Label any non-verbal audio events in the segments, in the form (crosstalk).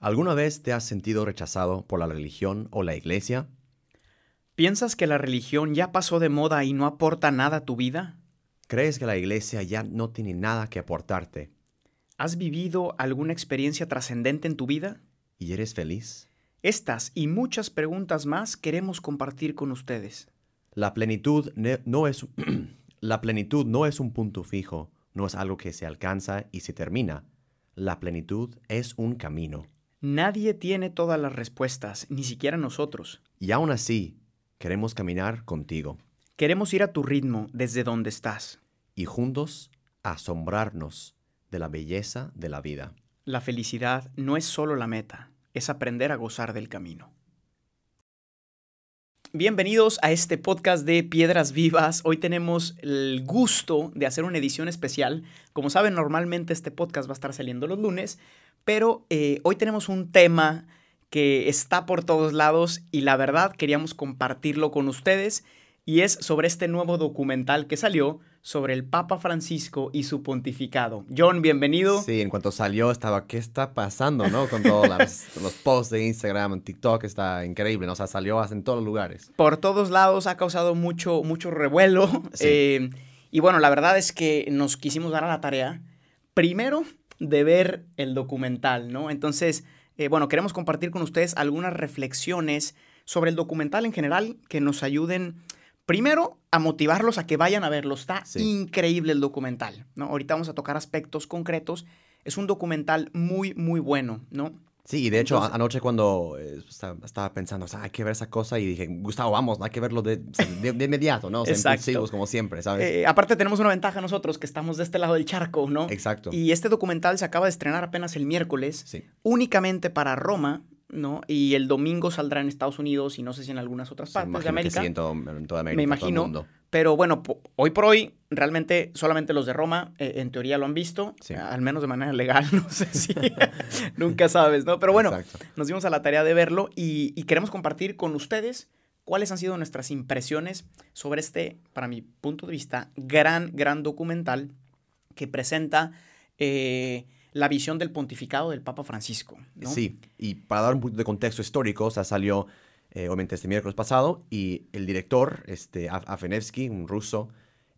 ¿Alguna vez te has sentido rechazado por la religión o la iglesia? ¿Piensas que la religión ya pasó de moda y no aporta nada a tu vida? ¿Crees que la iglesia ya no tiene nada que aportarte? ¿Has vivido alguna experiencia trascendente en tu vida? ¿Y eres feliz? Estas y muchas preguntas más queremos compartir con ustedes. La plenitud no es (clears throat) la plenitud no es un punto fijo, no es algo que se alcanza y se termina. La plenitud es un camino. Nadie tiene todas las respuestas, ni siquiera nosotros. Y aún así, queremos caminar contigo Queremos ir a tu ritmo desde donde estás. y juntos asombrarnos de la belleza de la vida. La felicidad no es solo la meta, es aprender a gozar del camino. Bienvenidos a este podcast de Piedras Vivas. Hoy tenemos el gusto de hacer una edición especial. Como saben, normalmente este podcast va a estar saliendo los lunes, pero eh, hoy tenemos un tema que está por todos lados y la verdad queríamos compartirlo con ustedes y es sobre este nuevo documental que salió sobre el Papa Francisco y su pontificado. John, bienvenido. Sí, en cuanto salió estaba, ¿qué está pasando, no? Con todos (laughs) los posts de Instagram, en TikTok, está increíble, ¿no? O sea, salió en todos los lugares. por todos lados ha causado mucho, mucho revuelo. Sí. Eh, y bueno, la verdad es que nos quisimos dar a la tarea, primero, de ver el documental, ¿no? Entonces, eh, bueno, queremos compartir con ustedes algunas reflexiones sobre el documental en general que nos ayuden, primero, a motivarlos a que vayan a verlo. Está Sí. increíble el documental, ¿no? Ahorita vamos a tocar aspectos concretos. Es un documental muy, muy bueno, ¿no? Sí, y de hecho, Entonces- anoche cuando eh, esta- estaba pensando, o sea, hay que ver esa cosa, y dije, Gustavo, vamos, hay que verlo de, de, de inmediato, ¿no? O sea, Exacto. impulsivos, como siempre, ¿sabes? Eh, aparte tenemos una ventaja nosotros que estamos de este lado del charco, ¿no? Exacto. Y este documental se acaba de estrenar apenas el miércoles, Sí. únicamente para Roma, ¿no? Y el domingo saldrá en Estados Unidos y no sé si en algunas otras partes de América. sí, en, todo- en toda América, Me en todo el imagino. mundo. Pero bueno, po- hoy por hoy, realmente solamente los de Roma, eh, en teoría, lo han visto, Sí. al menos de manera legal, (laughs) no sé si. (laughs) Nunca sabes, ¿no? Pero bueno, Exacto. nos dimos a la tarea de verlo y, y queremos compartir con ustedes cuáles han sido nuestras impresiones sobre este, para mi punto de vista, gran, gran documental que presenta eh, la visión del pontificado del Papa Francisco. ¿no? Sí, y para dar un poquito de contexto histórico, o sea, salió eh, obviamente este miércoles pasado y el director, este, Af- Afenevsky, un ruso,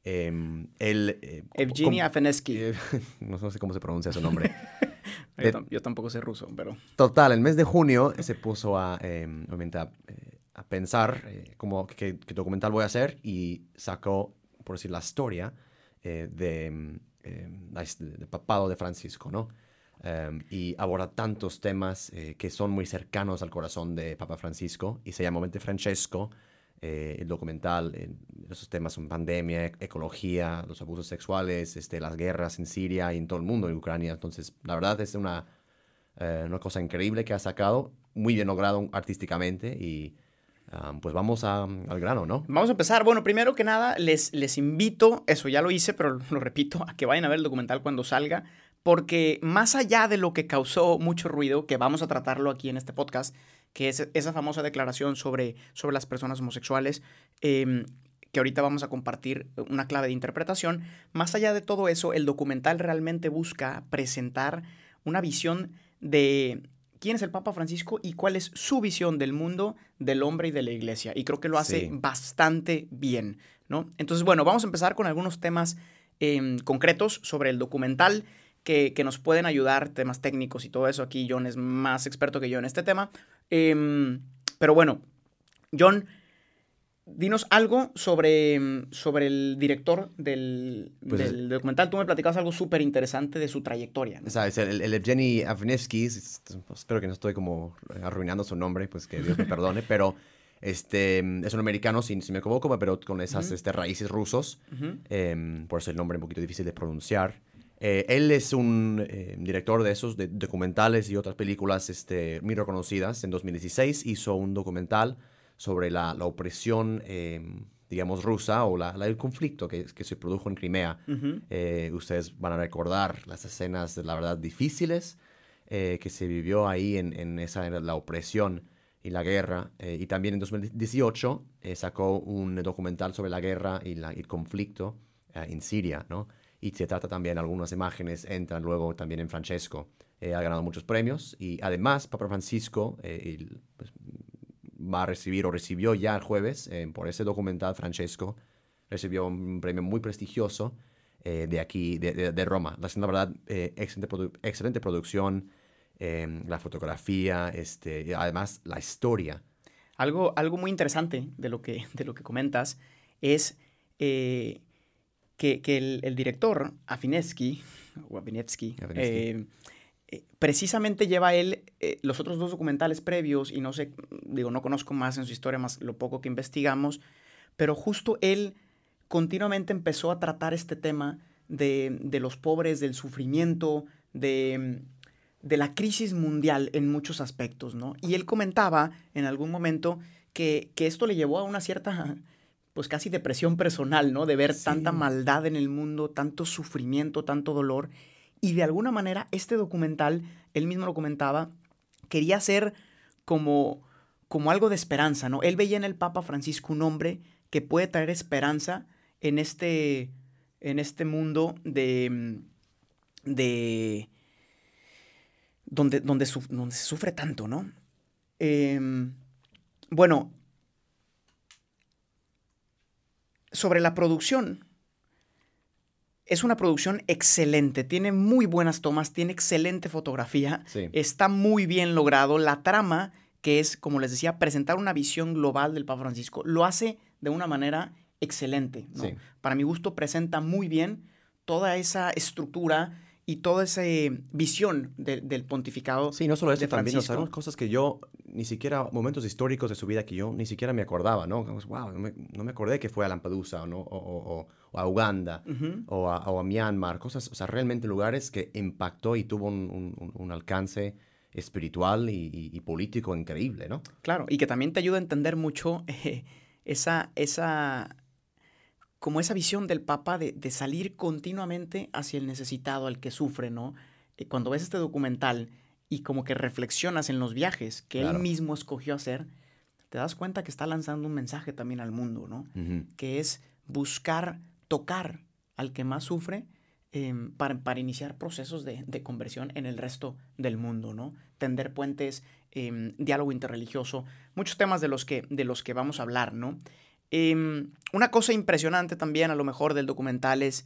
em, él... eh, Evgeny com- Afenesky. eh, (laughs) no sé cómo se pronuncia su nombre. (laughs) yo, tam- yo tampoco sé ruso, pero... Total, el mes de junio se puso a, em, obviamente a, eh, a pensar eh, como qué, qué documental voy a hacer y sacó, por decir, la historia eh, de, em, his- del papado de Francisco, ¿no? Em, y aborda tantos temas eh, que son muy cercanos al corazón de Papa Francisco y se llama Mente Francesco, eh, el documental, eh, esos temas son pandemia, e- ecología, los abusos sexuales, este, las guerras en Siria y en todo el mundo, en Ucrania. Entonces, la verdad es una, eh, una cosa increíble que ha sacado, muy bien logrado artísticamente y ah, pues vamos a- al grano, ¿no? Vamos a empezar. Bueno, primero que nada, les, les invito, eso ya lo hice, pero lo repito, a que vayan a ver el documental cuando salga, porque más allá de lo que causó mucho ruido, que vamos a tratarlo aquí en este podcast, que es esa famosa declaración sobre, sobre las personas homosexuales, em, que ahorita vamos a compartir una clave de interpretación, más allá de todo eso, el documental realmente busca presentar una visión de quién es el Papa Francisco y cuál es su visión del mundo, del hombre y de la iglesia. Y creo que lo hace Sí. bastante bien, ¿no? Entonces, bueno, vamos a empezar con algunos temas em, concretos sobre el documental que, que nos pueden ayudar, temas técnicos y todo eso. Aquí John es más experto que yo en este tema. Em, pero bueno, John, dinos algo sobre, sobre el director del, Pues es- del documental. Tú me platicabas algo súper interesante de su trayectoria. ¿no? ¿Sabes? El, el Evgeny Afnevsky, es- es- espero que no estoy como arruinando su nombre, pues que Dios me perdone, (laughs) pero este, es un americano, si, si me equivoco, pero con esas Ujú. este, raíces rusos. Ujú. em, por eso el nombre es un poquito difícil de pronunciar. Eh, él es un eh, director de esos, de documentales y otras películas este, muy reconocidas. En 2016 hizo un documental sobre la, la opresión, em, digamos, rusa o la, la- el conflicto que, que se produjo en Crimea. Ujú. Eh, ustedes van a recordar las escenas, la verdad, difíciles eh, que se vivió ahí en, en esa, en la opresión y la guerra. Eh, y también en 2018 eh, sacó un documental sobre la guerra y la- el conflicto eh, en Siria, ¿no? Y se trata también, algunas imágenes entran luego también en Francesco, ha ganado muchos premios y además Papa Francisco pues, va a recibir o recibió ya el jueves por ese documental Francesco, recibió un premio muy prestigioso de aquí, de, Roma. La verdad, excelente, excelente producción, la fotografía, este, además la historia algo, algo muy interesante de lo que, de lo que comentas es eh, que, el, director, Afinevsky, o eh, eh, precisamente lleva él los otros dos documentales previos, y no sé, digo, no conozco más en su historia, más lo poco que investigamos, pero justo él continuamente empezó a tratar este tema de, de los pobres, del sufrimiento, de de la crisis mundial en muchos aspectos, ¿no? Y él comentaba en algún momento que, esto le llevó a una cierta, pues casi depresión personal, ¿no? De ver tanta maldad en el mundo, tanto sufrimiento, tanto dolor. Y de alguna manera este documental, él mismo lo comentaba, quería ser como, como algo de esperanza, ¿no? Él veía en el Papa Francisco un hombre que puede traer esperanza en este, en este mundo de, de donde, donde, se sufre tanto, ¿no? Em, bueno, sobre la producción, es una producción excelente, tiene muy buenas tomas, tiene excelente fotografía, está muy bien logrado. La trama, que es, como les decía, presentar una visión global del Papa Francisco, lo hace de una manera excelente. ¿no? Para mi gusto, presenta muy bien toda esa estructura y toda esa visión del pontificado. Sí, no solo eso, también sabemos cosas que yo, ni siquiera, momentos históricos de su vida que yo ni siquiera me acordaba, ¿no? Wow, no me, acordé que fue a Lampedusa ¿no? o, a Uganda o, a, Myanmar, cosas, o sea, realmente lugares que impactó y tuvo un, alcance espiritual y, político increíble, ¿no? Claro, y que también te ayuda a entender mucho (laughs) eh, esa, esa como esa visión del Papa de, salir continuamente hacia el necesitado, al que sufre, ¿no? Eh, cuando ves este documental y como que reflexionas en los viajes que él mismo escogió hacer, te das cuenta que está lanzando un mensaje también al mundo, ¿no? Que es buscar tocar al que más sufre em, para, iniciar procesos de, conversión en el resto del mundo, ¿no? Tender puentes, em, diálogo interreligioso, muchos temas de los que, de los que vamos a hablar, ¿no? Em, una cosa impresionante también a lo mejor del documental es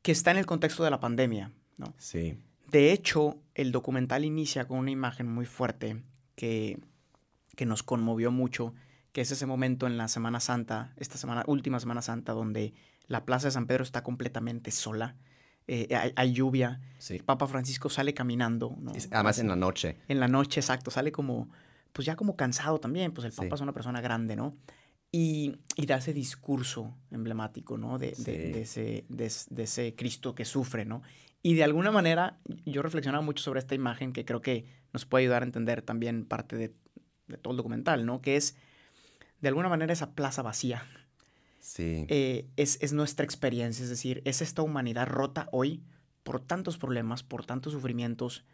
que está en el contexto de la pandemia, ¿no? Sí. De hecho, el documental inicia con una imagen muy fuerte que, que nos conmovió mucho, que es ese momento en la Semana Santa, esta semana, última Semana Santa, donde la Plaza de San Pedro está completamente sola. Eh, hay, lluvia. Sí. Papa Francisco sale caminando. ¿no? Además en la noche. En la noche, exacto. Sale como, pues ya como cansado también. Pues el Papa es una persona grande, ¿no? Y, y da ese discurso emblemático, ¿no? De, de, ese, de, ese, Cristo que sufre, ¿no? Y de alguna manera yo reflexionaba mucho sobre esta imagen que creo que nos puede ayudar a entender también parte de, todo el documental, ¿no? Que es, de alguna manera, esa plaza vacía. Sí. Eh, es, es nuestra experiencia, es decir, es esta humanidad rota hoy por tantos problemas, por tantos sufrimientos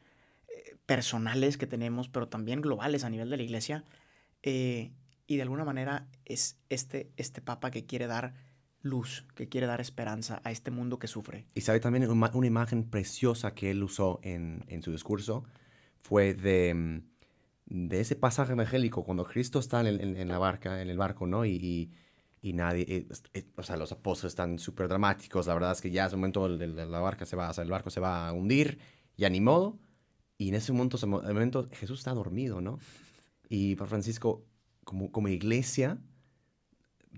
eh, personales que tenemos, pero también globales a nivel de la iglesia. Eh, y de alguna manera es este, este Papa que quiere dar luz, que quiere dar esperanza a este mundo que sufre. Y sabe también una, imagen preciosa que él usó en, en su discurso, fue de, mm, de, ese pasaje evangélico, cuando Cristo está en, la barca, en el barco, ¿no? Y, y, nadie, eh, eh, o sea, los apóstoles están súper dramáticos, la verdad es que ya es el momento la barca se va, o sea, el barco se va a hundir, ya ni modo, y en ese momento, ese momento Jesús está dormido, ¿no? Y Francisco como, como iglesia,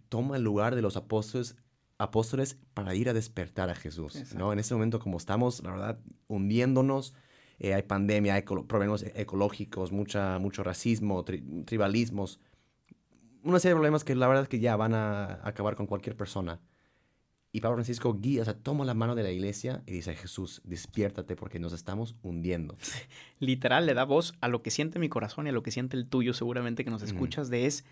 toma el lugar de los apóstoles, apóstoles para ir a despertar a Jesús. ¿no? En ese momento, como estamos, la verdad, hundiéndonos, eh, hay pandemia, hay problemas ecológicos, mucha, mucho racismo, tribalismos, una serie de problemas que la verdad es que ya van a acabar con cualquier persona. Y Pablo Francisco guía, o sea, toma la mano de la iglesia y dice, Jesús, despiértate porque nos estamos hundiendo. (laughs) Literal, le da voz a lo que siente mi corazón y a lo que siente el tuyo, seguramente que nos escuchas, de es,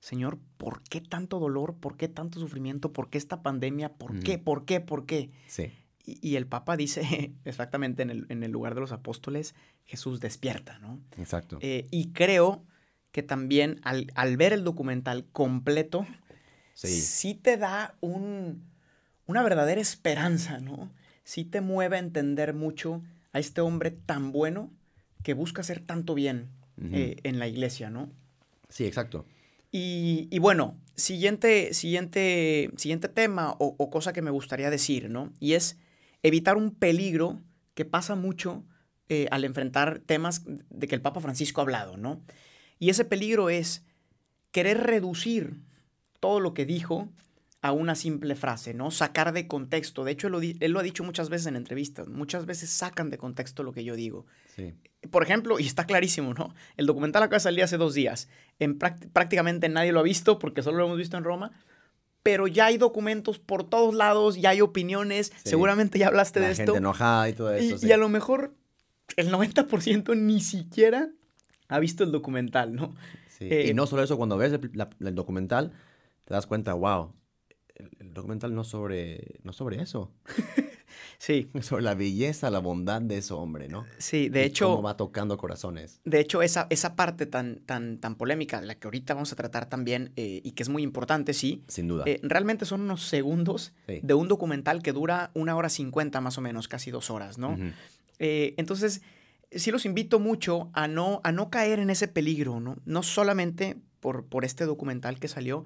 Señor, ¿por qué tanto dolor? ¿Por qué tanto sufrimiento? ¿Por qué esta pandemia? ¿Por qué? ¿Por qué? ¿Por qué? Sí. Y, el Papa dice (laughs) exactamente en el, en el, lugar de los apóstoles, Jesús despierta, ¿no? Exacto. Eh, y creo que también al, al, ver el documental completo, sí. sí te da un una verdadera esperanza, ¿no? Sí te mueve a entender mucho a este hombre tan bueno que busca hacer tanto bien eh, en la iglesia, ¿no? Sí, exacto. Y, bueno, siguiente, siguiente, siguiente tema o, cosa que me gustaría decir, ¿no? Y es evitar un peligro que pasa mucho eh, al enfrentar temas de que el Papa Francisco ha hablado, ¿no? Y ese peligro es querer reducir todo lo que dijo a una simple frase, ¿no? Sacar de contexto. De hecho, él lo, ha dicho muchas veces en entrevistas. Muchas veces sacan de contexto lo que yo digo. Sí. Por ejemplo, y está clarísimo, ¿no? El documental acaba de salir hace dos días. En prácticamente nadie lo ha visto porque solo lo hemos visto en Roma. Pero ya hay documentos por todos lados, ya hay opiniones. Seguramente ya hablaste de esto. Gente enojada y todo eso. Y, y a lo mejor el 90% ni siquiera ha visto el documental, ¿no? Sí. y eh, no solo eso, cuando ves el documental, te das cuenta, wow, el, documental no sobre, no sobre eso. (laughs) sí. Sobre la belleza, la bondad de ese hombre, ¿no? Sí, de hecho. Cómo va tocando corazones. De hecho, esa, esa parte tan, tan, tan polémica, la que ahorita vamos a tratar también, eh, y que es muy importante, sí. Sin duda. Eh, realmente son unos segundos de un documental que dura una hora cincuenta más o menos, casi dos horas, ¿no? Eh, entonces, sí los invito mucho a no, a no caer en ese peligro, ¿no? No solamente por, por este documental que salió,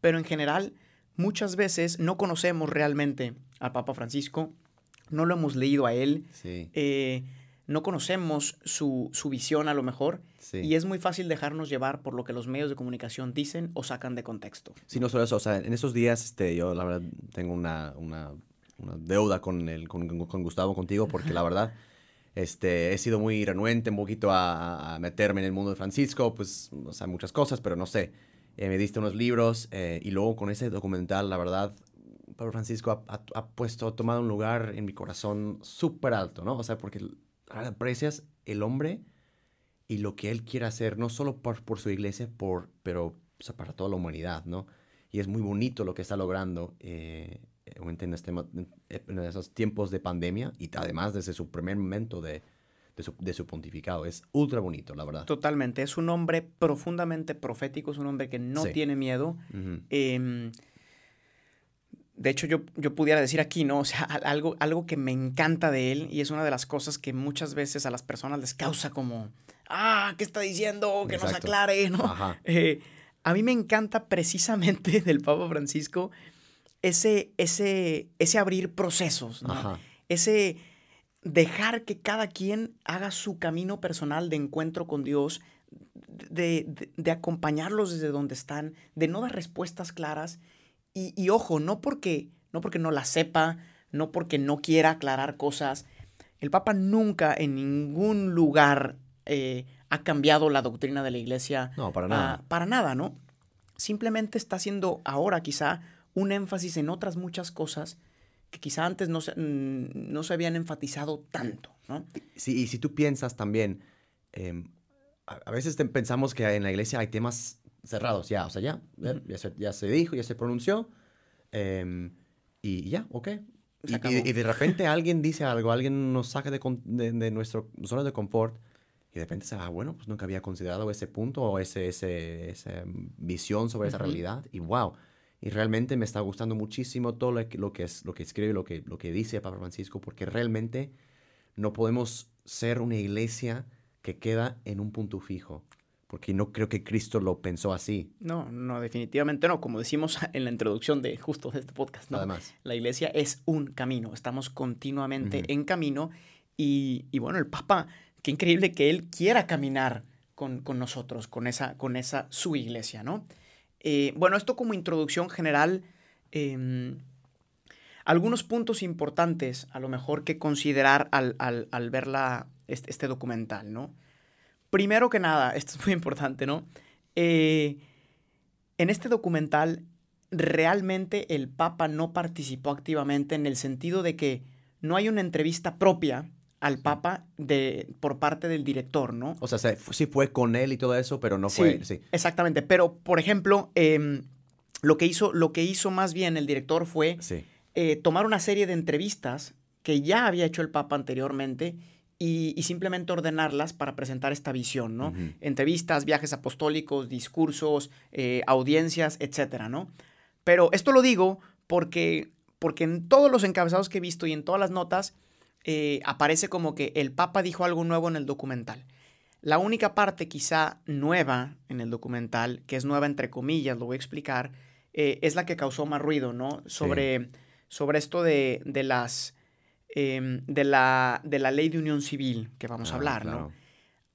pero en general muchas veces no conocemos realmente al Papa Francisco, no lo hemos leído a él, eh, no conocemos su, visión a lo mejor, y es muy fácil dejarnos llevar por lo que los medios de comunicación dicen o sacan de contexto. Sí, no solo eso, o sea, en esos días este, yo la verdad tengo una, deuda con, el, con, Gustavo, contigo, porque la (laughs) verdad... Este, he sido muy renuente un poquito a, a, meterme en el mundo de Francisco, pues, o sea, muchas cosas, pero no sé. Eh, me diste unos libros eh, y luego con ese documental, la verdad, Pablo Francisco ha, puesto, ha tomado un lugar en mi corazón súper alto, ¿no? O sea, porque aprecias el hombre y lo que él quiere hacer, no solo por, por su iglesia, por, pero para toda la humanidad, ¿no? Y es muy bonito lo que está logrando eh, en, este, en esos tiempos de pandemia y además desde su primer momento de, de su, pontificado. Es ultra bonito, la verdad. Totalmente. Es un hombre profundamente profético, es un hombre que no tiene miedo. Em, de hecho, yo, yo pudiera decir aquí, ¿no? O sea, algo, algo que me encanta de él y es una de las cosas que muchas veces a las personas les causa como, ah, ¿qué está diciendo? Que nos aclare, ¿no? Eh, a mí me encanta precisamente (laughs) del Papa Francisco ese, ese, ese abrir procesos, ¿no? Ese dejar que cada quien haga su camino personal de encuentro con Dios, de, acompañarlos desde donde están, de no dar respuestas claras. Y, ojo, no porque, no porque no la sepa, no porque no quiera aclarar cosas. El Papa nunca en ningún lugar eh, ha cambiado la doctrina de la iglesia. No, para nada. para nada, ¿no? Simplemente está haciendo ahora quizá un énfasis en otras muchas cosas que quizá antes no se, mm, no se habían enfatizado tanto, ¿no? Sí, y si tú piensas también, em, a, veces pensamos que en la iglesia hay temas cerrados, ya, o sea, ya, ya, se, dijo, ya se pronunció, em, y ya, ok. Y, de repente (laughs) alguien dice algo, alguien nos saca de, de, nuestro zona de confort, y de repente se ah, bueno, pues nunca había considerado ese punto o ese, ese, esa visión sobre esa realidad, y wow y realmente me está gustando muchísimo todo lo que, lo que, es, lo que escribe, lo que, lo que dice Papa Francisco, porque realmente no podemos ser una iglesia que queda en un punto fijo, porque no creo que Cristo lo pensó así. No, no, definitivamente no. Como decimos (laughs) en la introducción de justo de este podcast, ¿no? Además. La iglesia es un camino, estamos continuamente en camino y, y, bueno, el Papa, qué increíble que él quiera caminar con, con nosotros, con esa, con esa su iglesia, ¿no? Eh, bueno, esto como introducción general, em, algunos puntos importantes a lo mejor que considerar al, ver este, este, documental, ¿no? Primero que nada, (laughs) esto es muy importante, ¿no? Eh, en este documental realmente el Papa no participó activamente en el sentido de que no hay una entrevista propia al Papa de, por parte del director, ¿no? O sea, sí fue con él y todo eso, pero no fue. Sí, exactamente. Pero, por ejemplo, em, lo, que hizo, lo que hizo más bien el director fue eh, tomar una serie de entrevistas que ya había hecho el Papa anteriormente y, simplemente ordenarlas para presentar esta visión, ¿no? Entrevistas, viajes apostólicos, discursos, eh, audiencias, etcétera, ¿no? Pero esto lo digo porque, porque en todos los encabezados que he visto y en todas las notas eh, aparece como que el Papa dijo algo nuevo en el documental. La única parte quizá nueva en el documental, que es nueva entre comillas, lo voy a explicar, eh, es la que causó más ruido, ¿no? Sobre, sobre esto de, las, em, de, la, de la ley de unión civil que vamos a ah, hablar, ¿no?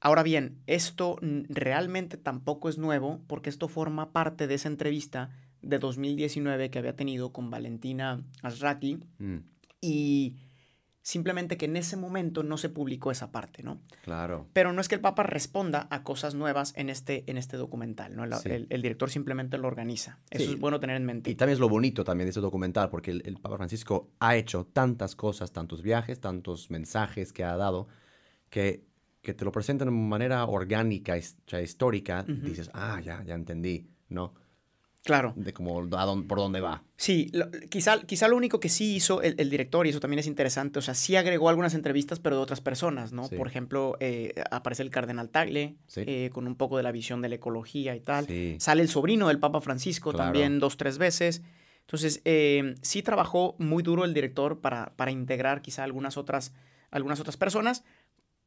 Ahora bien, esto realmente tampoco es nuevo porque esto forma parte de esa entrevista de 2019 que había tenido con Valentina Azraki mm. y simplemente que en ese momento no se publicó esa parte, ¿no? Claro. Pero no es que el Papa responda a cosas nuevas en este, en este documental, ¿no? El, director simplemente lo organiza. Eso es bueno tener en mente. Y también es lo bonito también de ese documental, porque el, Papa Francisco ha hecho tantas cosas, tantos viajes, tantos mensajes que ha dado, que, que te lo presentan de manera orgánica, histórica, dices, ah, ya, ya entendí, ¿no? Claro. De cómo, por dónde va. Sí, quizá, quizá lo único que sí hizo el, director, y eso también es interesante, o sea, sí agregó algunas entrevistas, pero de otras personas, ¿no? Por ejemplo, eh, aparece el cardenal Tagle, eh, con un poco de la visión de la ecología y tal. Sale el sobrino del Papa Francisco también dos, tres veces. Entonces, eh, sí trabajó muy duro el director para, para integrar quizá algunas otras, algunas otras personas,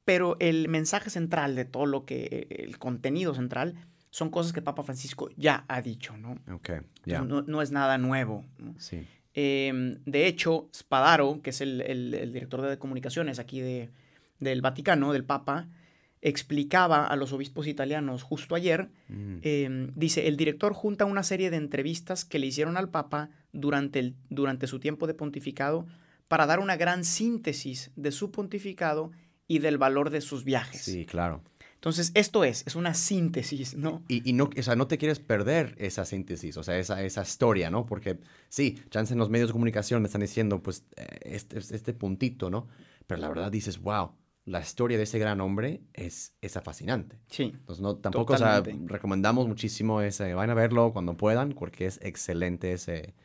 pero el mensaje central de todo lo que, el contenido central, son cosas que Papa Francisco ya ha dicho, ¿no? Ok, ya. No, es nada nuevo. Sí. Em, de hecho, Spadaro, que es el, director de comunicaciones aquí de, del Vaticano, del Papa, explicaba a los obispos italianos justo ayer, mm. em, dice, el director junta una serie de entrevistas que le hicieron al Papa durante, el, durante su tiempo de pontificado para dar una gran síntesis de su pontificado y del valor de sus viajes. Sí, claro. Entonces, esto es, es una síntesis, ¿no? Y, no, o sea, no te quieres perder esa síntesis, o sea, esa, esa historia, ¿no? Porque sí, chance en los medios de comunicación me están diciendo, pues, eh, este, este puntito, ¿no? Pero la verdad dices, wow, la historia de ese gran hombre es esa fascinante. Sí. Entonces, no, tampoco, o sea, recomendamos muchísimo ese, vayan a verlo cuando puedan, porque es excelente ese...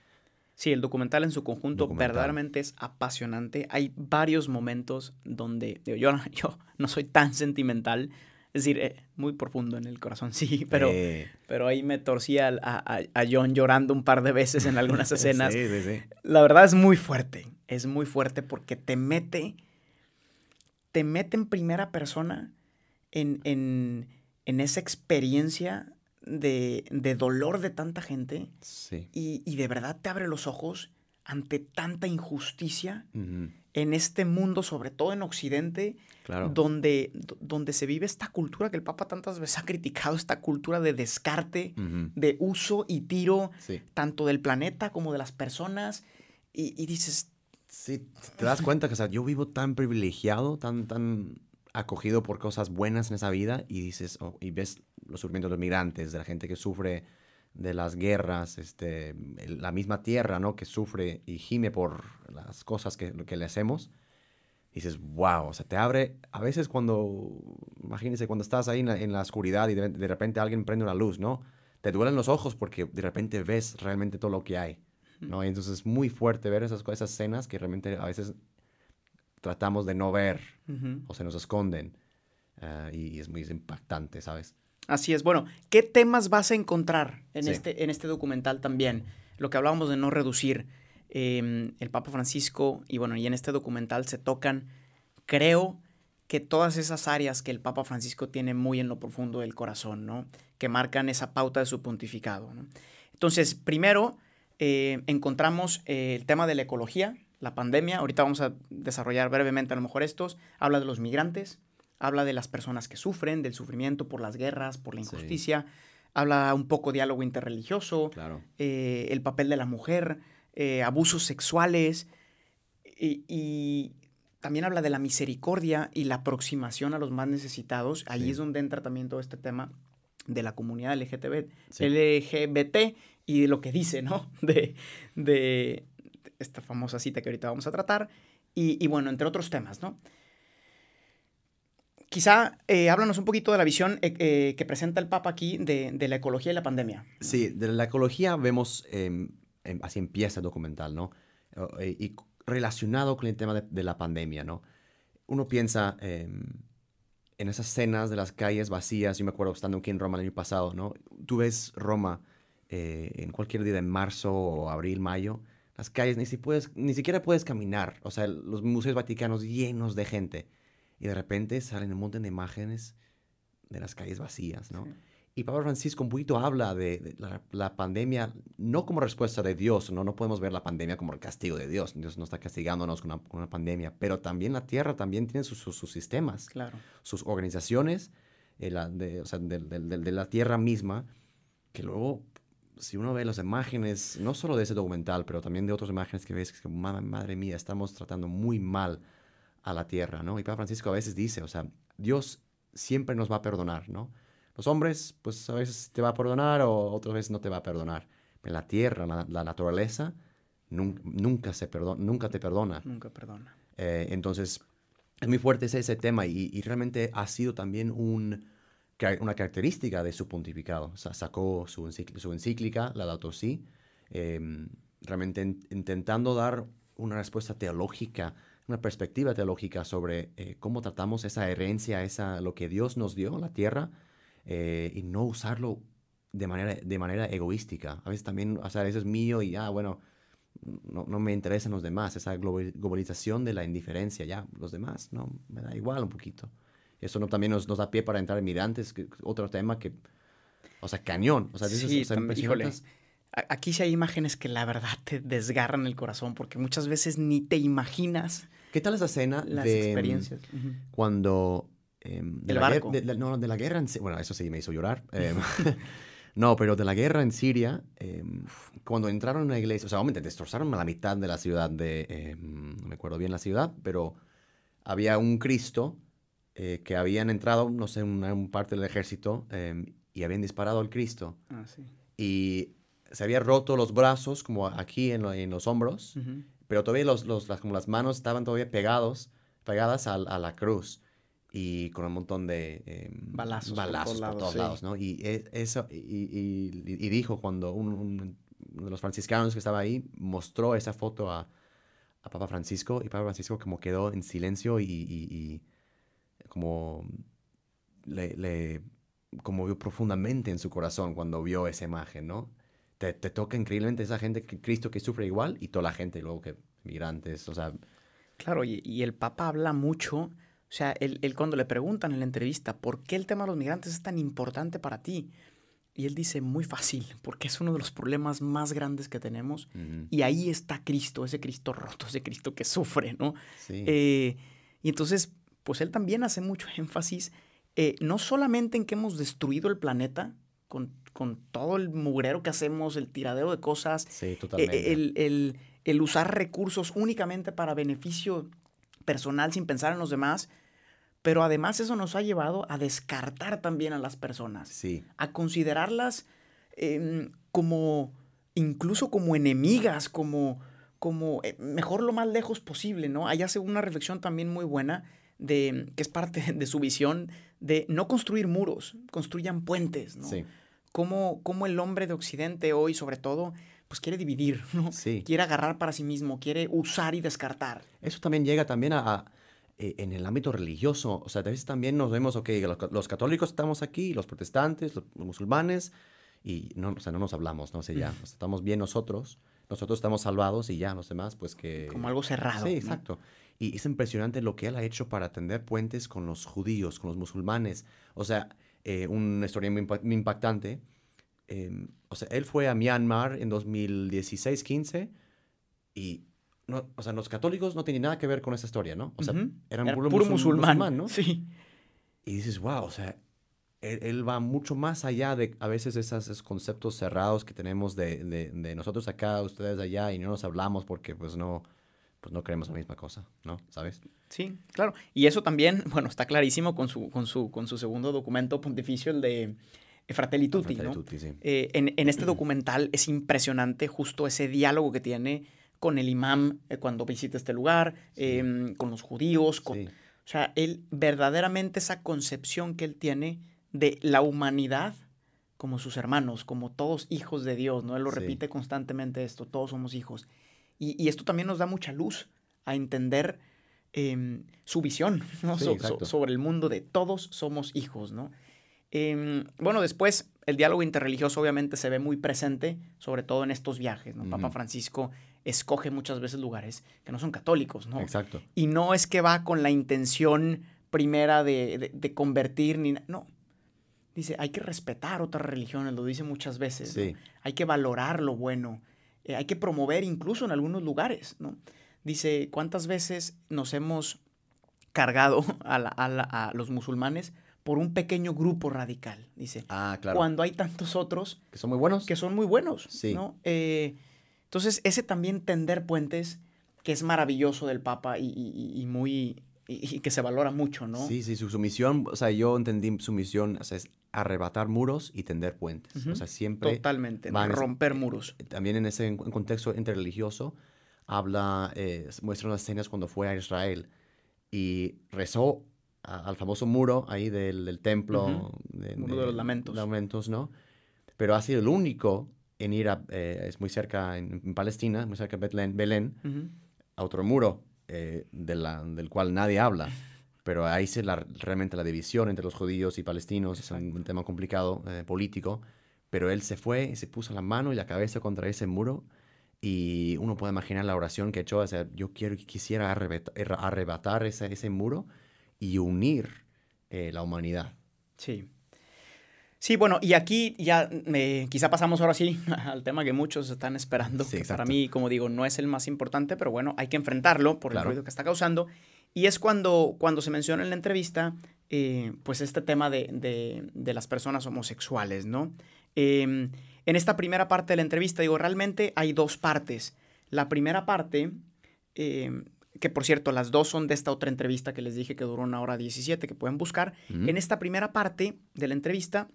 Sí, el documental en su conjunto verdaderamente es apasionante. Hay varios momentos donde, digo, yo, (laughs) yo no soy tan sentimental, es decir, eh, muy profundo en el corazón, (laughs) sí, pero, pero ahí me torcía a, a, John llorando un par de veces en algunas (laughs) escenas. sí, sí, sí. La verdad es muy fuerte, es muy fuerte porque te mete, te mete en primera persona en, en, en esa experiencia de, de, dolor de tanta gente sí. y, y, de verdad te abre los ojos ante tanta injusticia en este mundo, sobre todo en Occidente, donde, donde se vive esta cultura que el Papa tantas veces ha criticado, esta cultura de descarte, de uso y tiro, tanto del planeta como de las personas. Y, dices... Sí, te das cuenta que sea, yo vivo tan privilegiado, tan, tan acogido por cosas buenas en esa vida y dices, oh, y ves los sufrimientos de los migrantes, de la gente que sufre de las guerras, este, la misma tierra, ¿no? Que sufre y gime por las cosas que, que le hacemos. Y dices, wow, o sea, te abre, a veces cuando, imagínense, cuando estás ahí en la, oscuridad y de, repente alguien prende una luz, ¿no? Te duelen los ojos porque de repente ves realmente todo lo que hay, ¿no? Y entonces es muy fuerte ver esas, esas escenas que realmente a veces tratamos de no ver o se nos esconden. Ah, y es muy impactante, ¿sabes? Así es. Bueno, ¿qué temas vas a encontrar en, este, en este documental también? Lo que hablábamos de no reducir. Em, el Papa Francisco y bueno, y en este documental se tocan, creo que todas esas áreas que el Papa Francisco tiene muy en lo profundo del corazón, ¿no? Que marcan esa pauta de su pontificado, Entonces, primero eh, encontramos eh, el tema de la ecología, la pandemia. Ahorita vamos a desarrollar brevemente a lo mejor estos. Habla de los migrantes, habla de las personas que sufren, del sufrimiento por las guerras, por la injusticia, habla un poco de diálogo interreligioso, eh, el papel de la mujer, eh, abusos sexuales y, también habla de la misericordia y la aproximación a los más necesitados. Ahí es donde entra también todo este tema de la comunidad LGTB, LGBT y de lo que dice, ¿no? (laughs) De, de esta famosa cita que ahorita vamos a tratar. Y, y bueno, entre otros temas, ¿no? Quizá eh, háblanos un poquito de la visión eh, eh, que presenta el Papa aquí de, la ecología y la pandemia. Sí, de la ecología vemos, em, em, así empieza el documental, ¿no? y relacionado con el tema de, la pandemia, ¿no? Uno piensa em, en esas escenas de las calles vacías, yo me acuerdo estando aquí en Roma el año pasado, ¿no? Tú ves Roma en cualquier día de marzo o abril, mayo, las calles, ni, si puedes, ni siquiera puedes caminar. O sea, los museos vaticanos llenos de gente. Y de repente salen un montón de imágenes de las calles vacías, ¿no? Y Papa Francisco un poquito habla de, la, pandemia, no como respuesta de Dios, ¿no? no podemos ver la pandemia como el castigo de Dios, Dios no está castigándonos con una, pandemia, pero también la Tierra también tiene sus, sus, sistemas, claro. sus organizaciones eh, la, de, o sea, de, de, la Tierra misma, que luego, si uno ve las imágenes, no solo de ese documental, pero también de otras imágenes que ves, que madre, madre mía, estamos tratando muy mal a la Tierra, ¿no? Y Papa Francisco a veces dice, o sea, Dios siempre nos va a perdonar, ¿no? Los hombres, pues a veces te va a perdonar o otras veces no te va a perdonar. Pero la tierra, la, naturaleza, nunca, se perdona, nunca te perdona. Nunca perdona. Eh, entonces, es muy fuerte ese, ese tema y, realmente ha sido también un, una característica de su pontificado. O sea, sacó su, su encíclica, la Laudato Si, em, realmente intentando dar una respuesta teológica, una perspectiva teológica sobre eh, cómo tratamos esa herencia, esa, lo que Dios nos dio, la tierra, eh, y no usarlo de manera, de manera egoística. A veces también, o sea, eso es mío y ya, bueno, no, no, me interesan los demás. Esa globalización de la indiferencia, ya, los demás, no, me da igual un poquito. Eso no, también nos, nos da pie para entrar en migrantes, que, otro tema que, o sea, cañón. O sea, sí, Aquí sí hay imágenes que la verdad te desgarran el corazón porque muchas veces ni te imaginas. ¿Qué tal esa escena las de experiencias? cuando Em, de, la barco. no, de la guerra en Bueno, eso sí me hizo llorar. (laughs) Em, (laughs) no, pero de la guerra en Siria, em, cuando entraron en una iglesia, o sea, obviamente destrozaron a la mitad de la ciudad de. no me acuerdo bien la ciudad, pero había un Cristo eh, que habían entrado, no sé, en una, parte del ejército y habían disparado al Cristo. Ah, sí. Y se había roto los brazos, como aquí en, en los hombros, pero todavía los, los, las, como las manos estaban todavía pegados, pegadas a, a la cruz y con un montón de em, balazos, balazos por todos, lados, ¿no? Y e, eso, y, y, dijo cuando uno de los franciscanos que estaba ahí mostró esa foto a, a Papa Francisco y Papa Francisco como quedó en silencio y, y como le, le conmovió profundamente en su corazón cuando vio esa imagen, ¿no? Te, te, toca increíblemente esa gente, que Cristo que sufre igual y toda la gente luego que migrantes, o sea... Claro, y, y el Papa habla mucho o sea, él, cuando le preguntan en la entrevista, ¿por qué el tema de los migrantes es tan importante para ti? Y él dice, muy fácil, (laughs) porque es uno de los problemas más grandes que tenemos. Y ahí está Cristo, ese Cristo roto, ese Cristo que sufre, ¿no? Sí. Eh, y entonces, pues él también hace mucho (laughs) énfasis, eh, no solamente en que hemos destruido el planeta con, con, todo el mugrero que hacemos, el tiradero de cosas, sí, totalmente. el, el, el usar recursos únicamente para beneficio personal sin pensar en los demás, pero además eso nos ha llevado a descartar también a las personas, sí. a considerarlas em, como, incluso como enemigas, como, como eh, mejor lo más lejos posible, ¿no? Ahí hace una reflexión también muy buena de, que es parte de su visión de no construir muros, construyan puentes, ¿no? Sí. Como, como el hombre de Occidente hoy, sobre todo, pues quiere dividir, (laughs) ¿no? Sí. Quiere agarrar para sí mismo, quiere usar y descartar. Eso también llega también a, eh, en el ámbito religioso. O sea, a veces también nos vemos, ok, los, católicos estamos aquí, los protestantes, los, musulmanes, y no, o sea, no nos hablamos, no sé, ya, estamos bien nosotros, nosotros estamos salvados y ya, los demás, pues que... Como algo cerrado. Sí, exacto. Y es impresionante lo que él ha hecho para tender puentes con los judíos, con los musulmanes. O sea, eh, una historia muy, muy impactante Em, o sea, él fue a Myanmar en 2016-15 y, no, o sea, los católicos no tienen nada que ver con esa historia, ¿no? O sea, eran puro, musulmán, ¿no? Sí. Y dices, wow, o sea, él, va mucho más allá de a veces esos, conceptos cerrados que tenemos de, de, nosotros acá, ustedes allá, y no nos hablamos porque pues no, pues no creemos la misma cosa, ¿no? ¿Sabes? Sí, claro. Y eso también, (laughs) bueno, está clarísimo con su, con su, con su segundo documento pontificio, el de Fratelli Tutti, ¿no? Eh, en, este documental es impresionante justo ese diálogo que tiene con el imam eh, cuando visita este lugar, em, con los judíos, con, o sea, él verdaderamente esa concepción que él tiene de la humanidad como sus hermanos, como todos hijos de Dios, ¿no? Él lo repite constantemente esto, todos somos hijos. Y, esto también nos da mucha luz a entender em, su visión (laughs) sobre el mundo de todos somos hijos, ¿no? Em, bueno, después el diálogo interreligioso obviamente se ve muy presente, sobre todo en estos viajes. ¿no? Papa Francisco escoge muchas veces lugares que no son católicos, ¿no? Exacto. Y no es que va con la intención primera de, de, convertir, ni no. Dice, hay que respetar otras religiones, lo dice muchas veces. Sí. Hay que valorar lo bueno, eh, hay que promover incluso en algunos lugares, ¿no? Dice, ¿cuántas veces nos hemos cargado (laughs) a, a, los musulmanes por un pequeño grupo radical? Dice, ah, claro. cuando hay tantos otros... Que son muy buenos. Que son muy buenos, sí. ¿no? Eh, entonces, ese también tender puentes, que es maravilloso del Papa y, muy... Y, que se valora mucho, ¿no? Sí, sí, su, misión, o sea, yo entendí su misión, o sea, es arrebatar muros y tender puentes. O sea, siempre... Totalmente, romper muros. Eh, también en ese contexto interreligioso, habla, eh, muestra unas escenas cuando fue a Israel y rezó al famoso muro ahí del, templo. de, de, los lamentos. Lamentos, ¿no? Pero ha sido el único en ir a, eh, es muy cerca en, Palestina, muy cerca de Belén, a otro muro eh, de la, del cual nadie habla. Pero ahí se la, realmente la división entre los judíos y palestinos es un, tema complicado eh, político. Pero él se fue y se puso la mano y la cabeza contra ese muro y uno puede imaginar la oración que echó, o sea, yo quiero, quisiera arrebatar, ese, ese muro y unir la humanidad. Sí. Sí, bueno, y aquí ya eh, quizá pasamos ahora sí (laughs) al tema que muchos están esperando. para mí, como digo, no es el más importante, pero bueno, hay que enfrentarlo por el ruido que está causando. Y es cuando, cuando se menciona en la entrevista, eh, pues este tema de, de, las personas homosexuales, ¿no? Em, en esta primera parte de la entrevista, digo, realmente hay dos partes. La primera parte, em, que por cierto, las dos son de esta otra entrevista que les dije que duró una hora 17, que pueden buscar. En esta primera parte de la entrevista,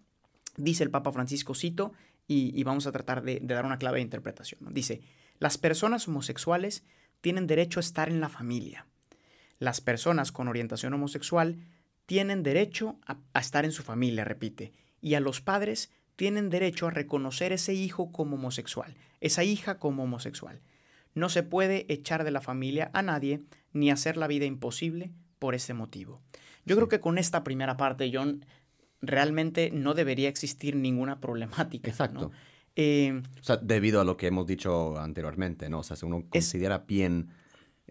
Dice el Papa Francisco, cito, y, vamos a tratar de, dar una clave de interpretación. Dice, las personas homosexuales tienen derecho a estar en la familia. Las personas con orientación homosexual tienen derecho a, a estar en su familia, repite. Y a los padres tienen derecho a reconocer ese hijo como homosexual, esa hija como homosexual. No se puede echar de la familia a nadie ni hacer la vida imposible por ese motivo. Yo creo que con esta primera parte, John, realmente no debería existir ninguna problemática. Exacto. Eh, o sea, debido a lo que hemos dicho anteriormente, ¿no? O sea, si uno considera bien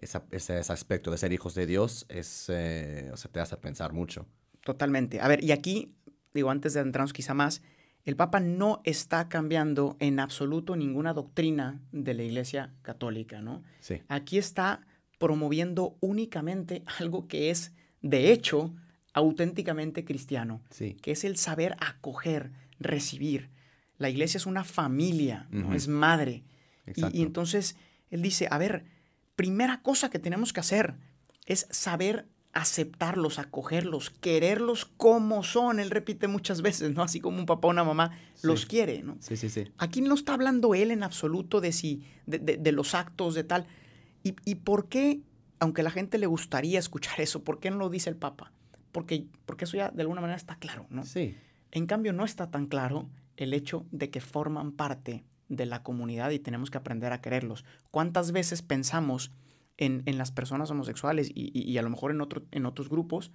ese, aspecto de ser hijos de Dios, es, eh, o sea, te hace pensar mucho. Totalmente. A ver, y aquí, digo, antes de entrarnos quizá más, el Papa no está cambiando en absoluto ninguna doctrina de la Iglesia Católica, ¿no? Sí. Aquí está promoviendo únicamente algo que es, de hecho, auténticamente cristiano, que es el saber acoger, recibir. La iglesia es una familia, ¿no? es madre. Y, entonces él dice, a ver, primera cosa que tenemos que hacer es saber aceptarlos, acogerlos, quererlos como son. Él repite muchas veces, ¿no? Así como un papá o una mamá los quiere, ¿no? Sí, sí, sí. Aquí no está hablando él en absoluto de, si, de, los actos, de tal. ¿Y, ¿Y por qué, aunque a la gente le gustaría escuchar eso, por qué no lo dice el Papa? porque, porque eso ya de alguna manera está claro, ¿no? Sí. En cambio, no está tan claro el hecho de que forman parte de la comunidad y tenemos que aprender a quererlos. ¿Cuántas veces pensamos en, en las personas homosexuales y, y, a lo mejor en, otro, en otros grupos,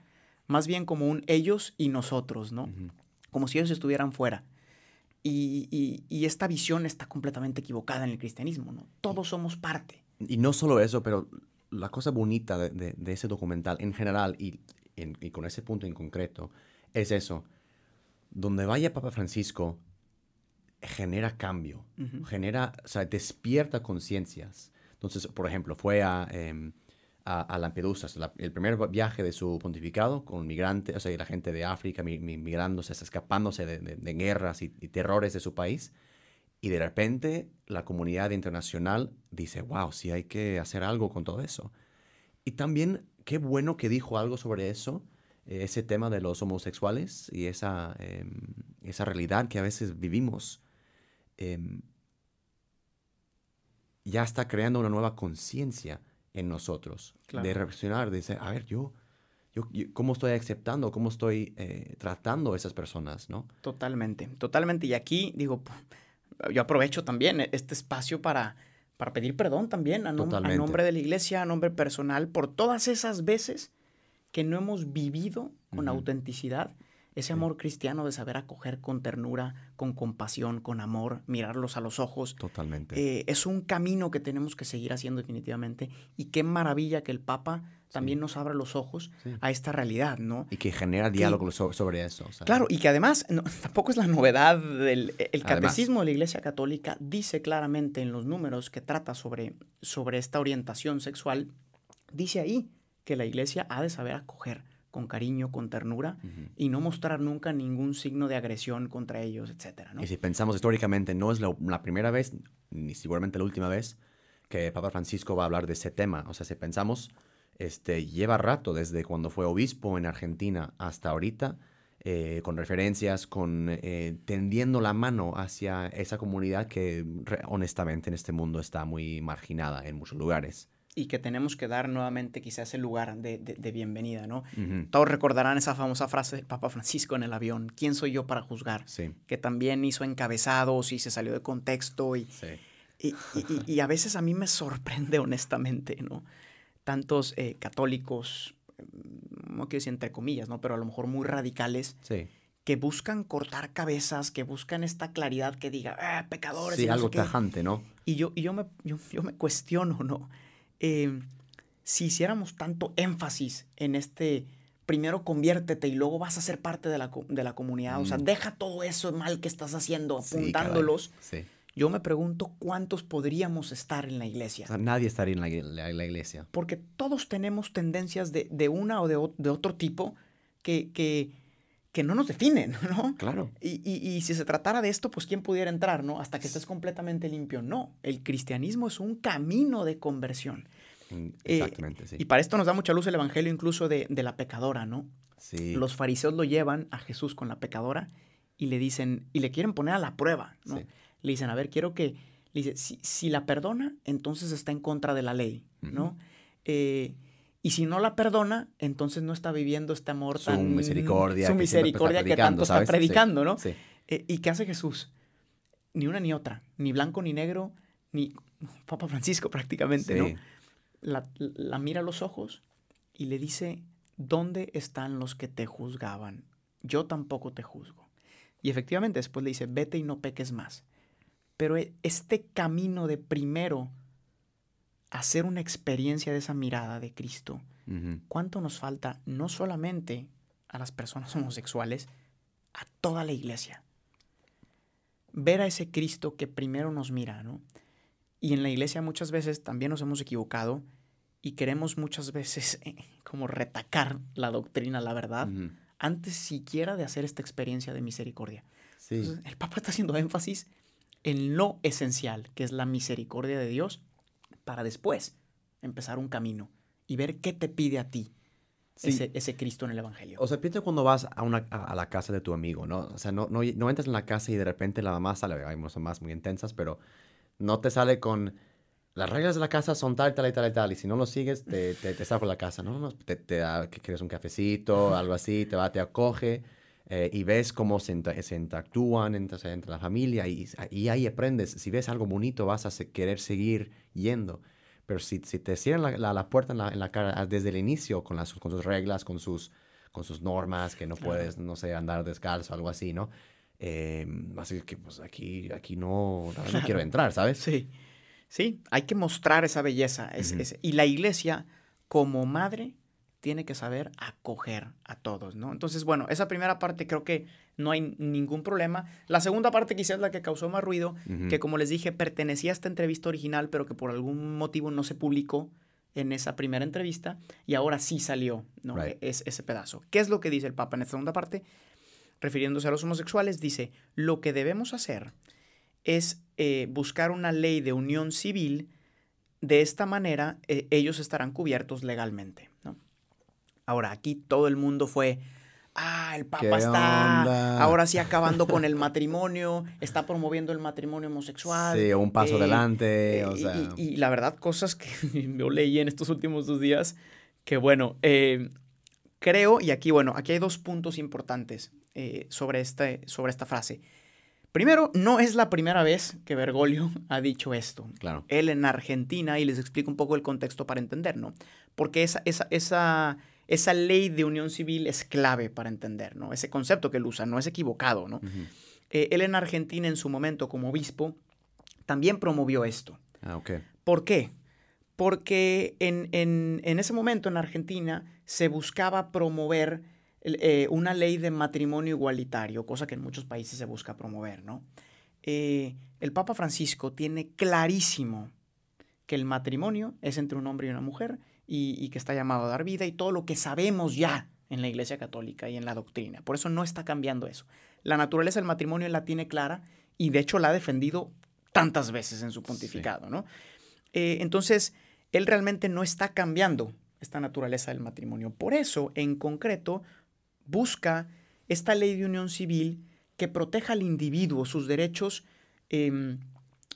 más bien como un ellos y nosotros, ¿no? Como si ellos estuvieran fuera. Y, y, esta visión está completamente equivocada en el cristianismo, ¿no? Todos somos parte. Y no solo eso, pero la cosa bonita de, de, de ese documental en general y y con ese punto en concreto, es eso. Donde vaya Papa Francisco, genera cambio, genera, o sea, despierta conciencias. Entonces, por ejemplo, fue a, em, a, Lampedusa, el primer viaje de su pontificado con migrantes, o sea, la gente de África migrándose, escapándose de, guerras y, terrores de su país. Y de repente la comunidad internacional dice, wow, sí hay que hacer algo con todo eso. Y también qué bueno que dijo algo sobre eso, eh, ese tema de los homosexuales y esa, em, esa realidad que a veces vivimos. Em, ya está creando una nueva conciencia en nosotros de reflexionar, de decir, a ver, yo, yo, ¿cómo estoy aceptando, cómo estoy eh, tratando a esas personas, no? Totalmente, totalmente. Y aquí, digo, yo aprovecho también este espacio para para pedir perdón también a, nombre de la iglesia, a nombre personal, por todas esas veces que no hemos vivido con autenticidad ese amor cristiano de saber acoger con ternura, con compasión, con amor, mirarlos a los ojos. Totalmente. Eh, es un camino que tenemos que seguir haciendo definitivamente. Y qué maravilla que el Papa también nos abra los ojos a esta realidad, ¿no? Y que genera diálogo sobre eso. Claro, y que además (laughs) tampoco es la novedad del el catecismo de la Iglesia Católica dice claramente en los números que trata sobre, sobre esta orientación sexual, dice ahí que la Iglesia ha de saber acoger con cariño, con ternura y no mostrar nunca ningún signo de agresión contra ellos, etcétera. Y si pensamos históricamente, no es la, primera vez, ni seguramente la última vez, que Papa Francisco va a hablar de ese tema. O sea, si pensamos, este, lleva rato desde cuando fue obispo en Argentina hasta ahorita, eh, con referencias, con eh, tendiendo la mano hacia esa comunidad que honestamente en este mundo está muy marginada en muchos lugares y que tenemos que dar nuevamente quizás ese lugar de, de, bienvenida, ¿no? Todos recordarán esa famosa frase del Papa Francisco en el avión, ¿quién soy yo para juzgar? Sí. Que también hizo encabezados y se salió de contexto y, y, y, a veces a mí me sorprende (laughs) honestamente, ¿no? Tantos eh, católicos, no quiero decir entre comillas, ¿no? Pero a lo mejor muy radicales. Sí que buscan cortar cabezas, que buscan esta claridad que diga, ah, pecadores. Sí, algo tajante, ¿no? Y yo, y yo, me, yo, yo me cuestiono, ¿no? Em, si hiciéramos tanto énfasis en este, primero conviértete y luego vas a ser parte de la, de la comunidad, o sea, mm. deja todo eso mal que estás haciendo, apuntándolos. Yo me pregunto cuántos podríamos estar en la iglesia. nadie estaría en la, la, iglesia. Porque todos tenemos tendencias de, de una o de, de, otro tipo que, que, que, no nos definen, (laughs) ¿no? Claro. Y, y, y, si se tratara de esto, pues ¿quién pudiera entrar, no? Hasta que estés completamente limpio. No, el cristianismo es un camino de conversión. Mm, eh, exactamente, sí. Y para esto nos da mucha luz el evangelio incluso de, de la pecadora, ¿no? Sí. Los fariseos lo llevan a Jesús con la pecadora y le dicen, y le quieren poner a la prueba, ¿no? Le dicen, a ver, quiero que, le dice, si, si, la perdona, entonces está en contra de la ley, ¿no? Eh, y si no la perdona, entonces no está viviendo este amor su Misericordia su misericordia que, tanto está predicando, ¿no? Eh, ¿Y qué hace Jesús? Ni una ni otra, ni blanco ni negro, ni Papa Francisco (laughs) prácticamente, ¿no? la, mira a los ojos y le dice, ¿dónde están los que te juzgaban? Yo tampoco te juzgo. Y efectivamente después le dice, vete y no peques más. Pero e, este camino de primero hacer una experiencia de esa mirada de Cristo, ¿cuánto nos falta no solamente a las personas (laughs) homosexuales, a toda la iglesia? Ver a ese Cristo que primero nos mira, ¿no? Y en la iglesia muchas veces también nos hemos equivocado y queremos muchas veces eh, (laughs) como retacar la doctrina, la verdad, antes siquiera de hacer esta experiencia de misericordia. el Papa está haciendo énfasis en lo esencial, que es la misericordia de Dios, para después empezar un camino y ver qué te pide a ti ese, ese, Cristo en el Evangelio. O sea, piensa cuando vas a, una, a, la casa de tu amigo, ¿no? O sea, no, no, no entras en la casa y de repente la mamá sale, hay mamás muy intensas, pero no te sale con las reglas de la casa son tal, tal y tal y tal, y si no lo sigues, te, te, te saca la casa, ¿no? Te, te da que quieres un cafecito, algo así, te va, te acoge, eh, y ves cómo se, se interactúan entre, entre, la familia, y, y, ahí aprendes. Si ves algo bonito, vas a querer seguir yendo. Pero si, si te cierran la, la, puerta en la, en la, cara ah, desde el inicio, con, las, con sus reglas, con sus, con sus normas, que no puedes, no sé, andar descalzo, algo así, ¿no? Eh, así que, pues aquí, aquí no, no quiero (laughs) entrar, ¿sabes? Sí. Sí, hay que mostrar esa belleza. y la iglesia, como madre, tiene que saber acoger a todos, ¿no? Entonces, bueno, esa primera parte creo que no hay ningún problema. La segunda parte quizás es la que causó más ruido, que como les dije, pertenecía a esta entrevista original, pero que por algún motivo no se publicó en esa primera entrevista y ahora sí salió, ¿no? Es, ese pedazo. ¿Qué es lo que dice el Papa en esta segunda parte? Refiriéndose a los homosexuales, dice, lo que debemos hacer es eh, buscar una ley de unión civil. De esta manera, eh, ellos estarán cubiertos legalmente. Ahora, aquí todo el mundo fue, ah, el Papa está ahora sí acabando con el (laughs) matrimonio, está promoviendo el matrimonio homosexual. Sí, un paso eh, adelante. y, la verdad, cosas que (laughs) yo leí en estos últimos dos días, que bueno, creo, y aquí, bueno, aquí hay dos puntos importantes sobre, este, sobre esta frase. Primero, no es la primera vez que Bergoglio (laughs) ha dicho esto. Claro. Él en Argentina, y les explico un poco el contexto para entender, ¿no? Porque esa, esa, esa, esa ley de unión civil es clave para entender, ¿no? Ese concepto que él usa no es equivocado, ¿no? Eh, él en Argentina, en su momento como obispo, también promovió esto. Ah, ok. ¿Por qué? Porque en, ese momento en Argentina se buscaba promover eh, una ley de matrimonio igualitario, cosa que en muchos países se busca promover, ¿no? Eh, el Papa Francisco tiene clarísimo que el matrimonio es entre un hombre y una mujer y, que está llamado a dar vida y todo lo que sabemos ya en la Iglesia Católica y en la doctrina. Por eso no está cambiando eso. La naturaleza del matrimonio la tiene clara y de hecho la ha defendido tantas veces en su pontificado, ¿no? Eh, entonces, él realmente no está cambiando esta naturaleza del matrimonio. Por eso, en concreto, busca esta ley de unión civil que proteja al individuo, sus derechos, em,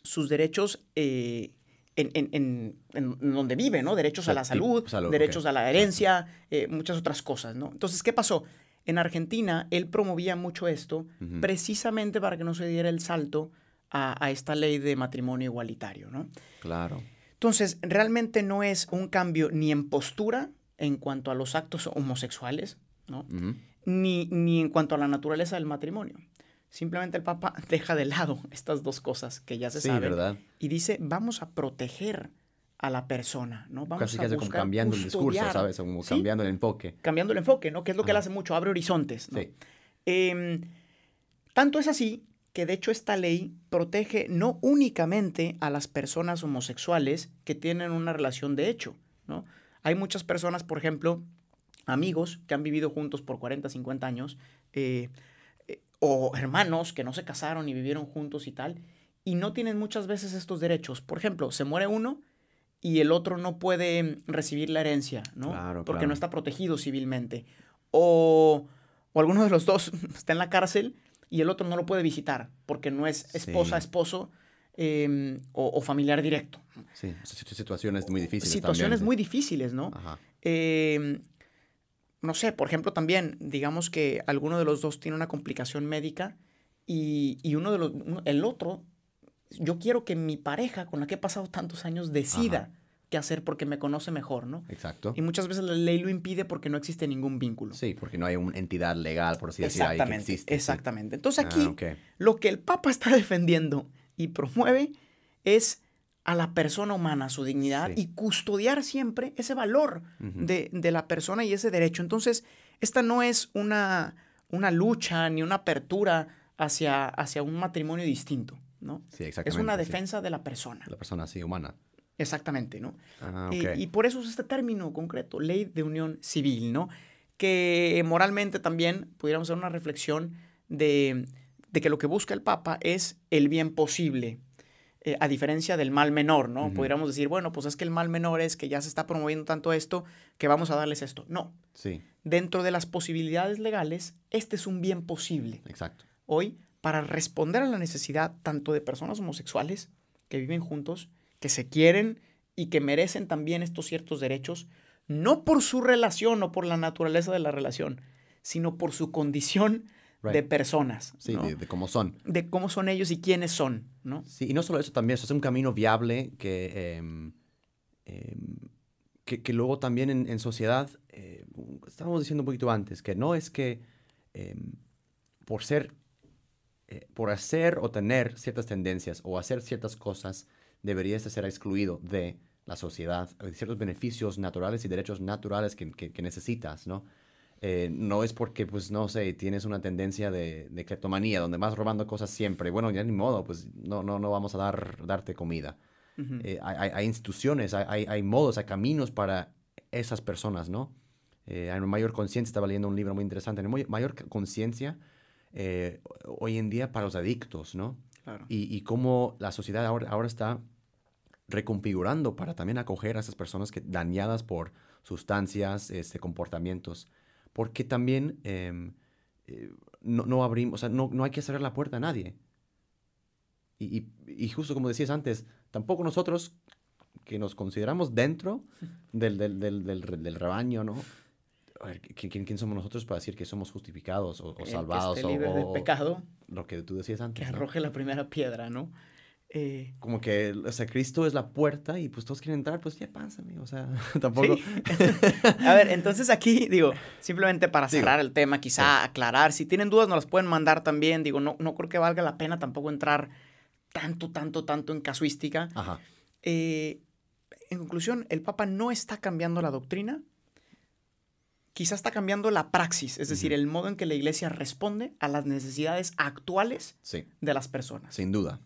sus derechos eh, en, donde vive, ¿no? Derechos a la salud, derechos a la herencia, eh, muchas otras cosas, ¿no? Entonces, ¿qué pasó? En Argentina, él promovía mucho esto precisamente para que no se diera el salto a, esta ley de matrimonio igualitario, ¿no? Claro. Entonces, realmente no es un cambio ni en postura en cuanto a los actos homosexuales, ¿no? ni, ni en cuanto a la naturaleza del matrimonio. Simplemente el Papa (laughs) deja de lado estas dos cosas que ya se sí, saben ¿verdad? y dice, vamos a proteger a la persona, ¿no? Vamos casi, a casi como cambiando el discurso, ¿sabes? Como cambiando el enfoque. Cambiando el enfoque, ¿no? Que es lo que él hace mucho, abre horizontes, ¿no? Sí. Em, tanto es así que de hecho esta ley protege no únicamente a las personas homosexuales que tienen una relación de hecho, ¿no? Hay muchas personas, por ejemplo, amigos que han vivido juntos por 40, 50 años, eh, o hermanos que no se casaron y vivieron juntos y tal, y no tienen muchas veces estos derechos. Por ejemplo, se muere uno y el otro no puede recibir la herencia, ¿no? Porque no está protegido civilmente. O, o alguno de los dos (laughs) está en la cárcel y el otro no lo puede visitar porque no es esposa, esposo em, o, familiar directo. Sí, situaciones muy difíciles. Situaciones muy difíciles, ¿no? Ajá. Em, no sé, por ejemplo, también, digamos que alguno de los dos tiene una complicación médica y, uno de los, el otro, yo quiero que mi pareja con la que he pasado tantos años decida qué hacer porque me conoce mejor, ¿no? Exacto. Y muchas veces la ley lo impide porque no existe ningún vínculo. Sí, porque no hay una entidad legal, por así decirlo, que existe. Exactamente. Entonces ah, aquí, lo que el Papa está (laughs) defendiendo y promueve es a la persona humana, su dignidad y custodiar siempre ese valor de, la persona y ese derecho. Entonces, esta no es una, una lucha ni una apertura hacia, hacia un matrimonio distinto, ¿no? Sí, exactamente. Es una defensa de la persona. La persona, sí, humana. Exactamente, ¿no? Ah, y, por eso es este término concreto, ley de unión civil, ¿no? Que moralmente también pudiéramos hacer una reflexión de, de que lo que busca el Papa es el bien posible eh, a diferencia del mal menor, ¿no? Podríamos decir, bueno, pues es que el mal menor es que ya se está promoviendo tanto esto que vamos a darles esto. No. Sí. Dentro de las posibilidades legales, este es un bien posible. Exacto. Hoy, para responder a la necesidad tanto de personas homosexuales que viven juntos, que se quieren y que merecen también estos ciertos derechos, no por su relación o por la naturaleza de la relación, sino por su condición de personas. Sí, de, cómo son. De cómo son ellos y quiénes son, ¿no? Sí, y no solo eso, también eso es un camino viable que, em, em, que, luego también en, sociedad, eh, estábamos diciendo un poquito antes, que no es que em, por ser, eh, por hacer o tener ciertas tendencias o hacer ciertas cosas, deberías de ser excluido de la sociedad, de ciertos beneficios naturales y derechos naturales que, que necesitas, ¿no? Eh, no es porque, pues, no sé, tienes una tendencia de, de cleptomanía, donde vas robando cosas siempre. Bueno, ya ni modo, pues no, no, no vamos a dar, darte comida. Eh, hay, hay, instituciones, hay, hay, modos, hay caminos para esas personas, ¿no? Eh, hay una mayor conciencia, estaba leyendo un libro muy interesante, hay mayor conciencia hoy en día para los adictos, ¿no? Claro. Y, y cómo la sociedad ahora, ahora está reconfigurando para también acoger a esas personas que dañadas por sustancias, este, comportamientos porque también em, eh, no, no, abrimos, o sea, no, no, hay que cerrar la puerta a nadie. Y, y, justo como decías antes, tampoco nosotros que nos consideramos dentro (laughs) del, del, del, del rebaño, ¿no? A ver, ¿quién, ¿quién, somos nosotros para decir que somos justificados o, salvados? Que esté libre o, de pecado. Lo que tú decías antes. Que arroje la primera piedra, ¿no? Eh, como que, o sea, Cristo es la puerta y pues todos quieren entrar, pues ya pásame, o sea, (laughs) tampoco. Sí. (laughs) a ver, entonces aquí, digo, simplemente para cerrar el tema, quizá aclarar, si tienen dudas nos las pueden mandar también, digo, no, no creo que valga la pena tampoco entrar tanto, tanto, tanto en casuística. Ajá. Eh, en conclusión, el Papa no está cambiando la doctrina, quizá está cambiando la praxis, es decir, el modo en que la iglesia responde a las necesidades actuales Sí, de las personas. sin duda.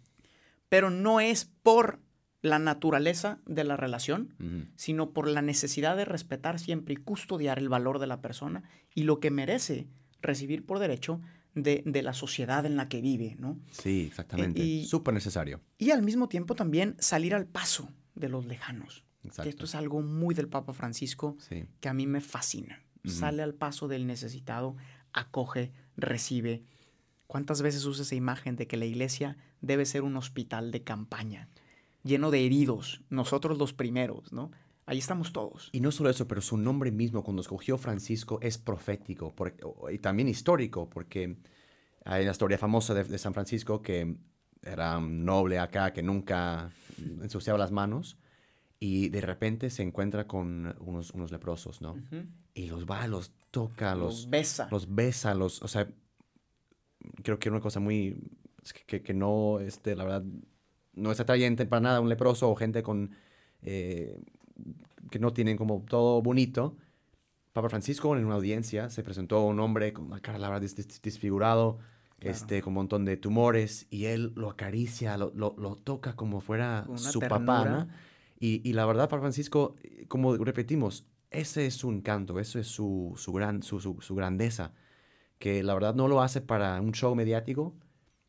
Pero no es por la naturaleza de la relación, sino por la necesidad de respetar siempre y custodiar el valor de la persona y lo que merece recibir por derecho de, de la sociedad en la que vive, ¿no? Sí, exactamente. y- Súper necesario. Y al mismo tiempo también salir al paso de los lejanos. Que Exacto. esto es algo muy del Papa Francisco Sí. que a mí me fascina. Sale al paso del necesitado, acoge, recibe. ¿Cuántas veces usa esa imagen de que la iglesia debe ser un hospital de campaña, lleno de heridos, nosotros los primeros, ¿no? Ahí estamos todos. Y no solo eso, pero su nombre mismo, cuando escogió Francisco, es profético y también histórico, porque hay la historia famosa de, de San Francisco que era un noble acá que nunca ensuciaba las manos y de repente se encuentra con unos, unos leprosos, ¿no? Y los va, los toca, Los los, besa. los besa, los, o sea, creo que una cosa muy, que, que- no, este, la verdad, no es atrayente para nada un leproso o gente con, eh, que no tienen como todo bonito. Papa Francisco en una audiencia se presentó a un hombre con una cara, la verdad, dis- desfigurado, Claro. este, con un montón de tumores, y él lo acaricia, lo, lo, lo toca como fuera una su papá, ternura. ¿no? Y, y la verdad, Papa Francisco, eh, como repetimos, ese es su encanto, eso es su, su, gran, su, su, su grandeza, que la verdad no lo hace para un show mediático,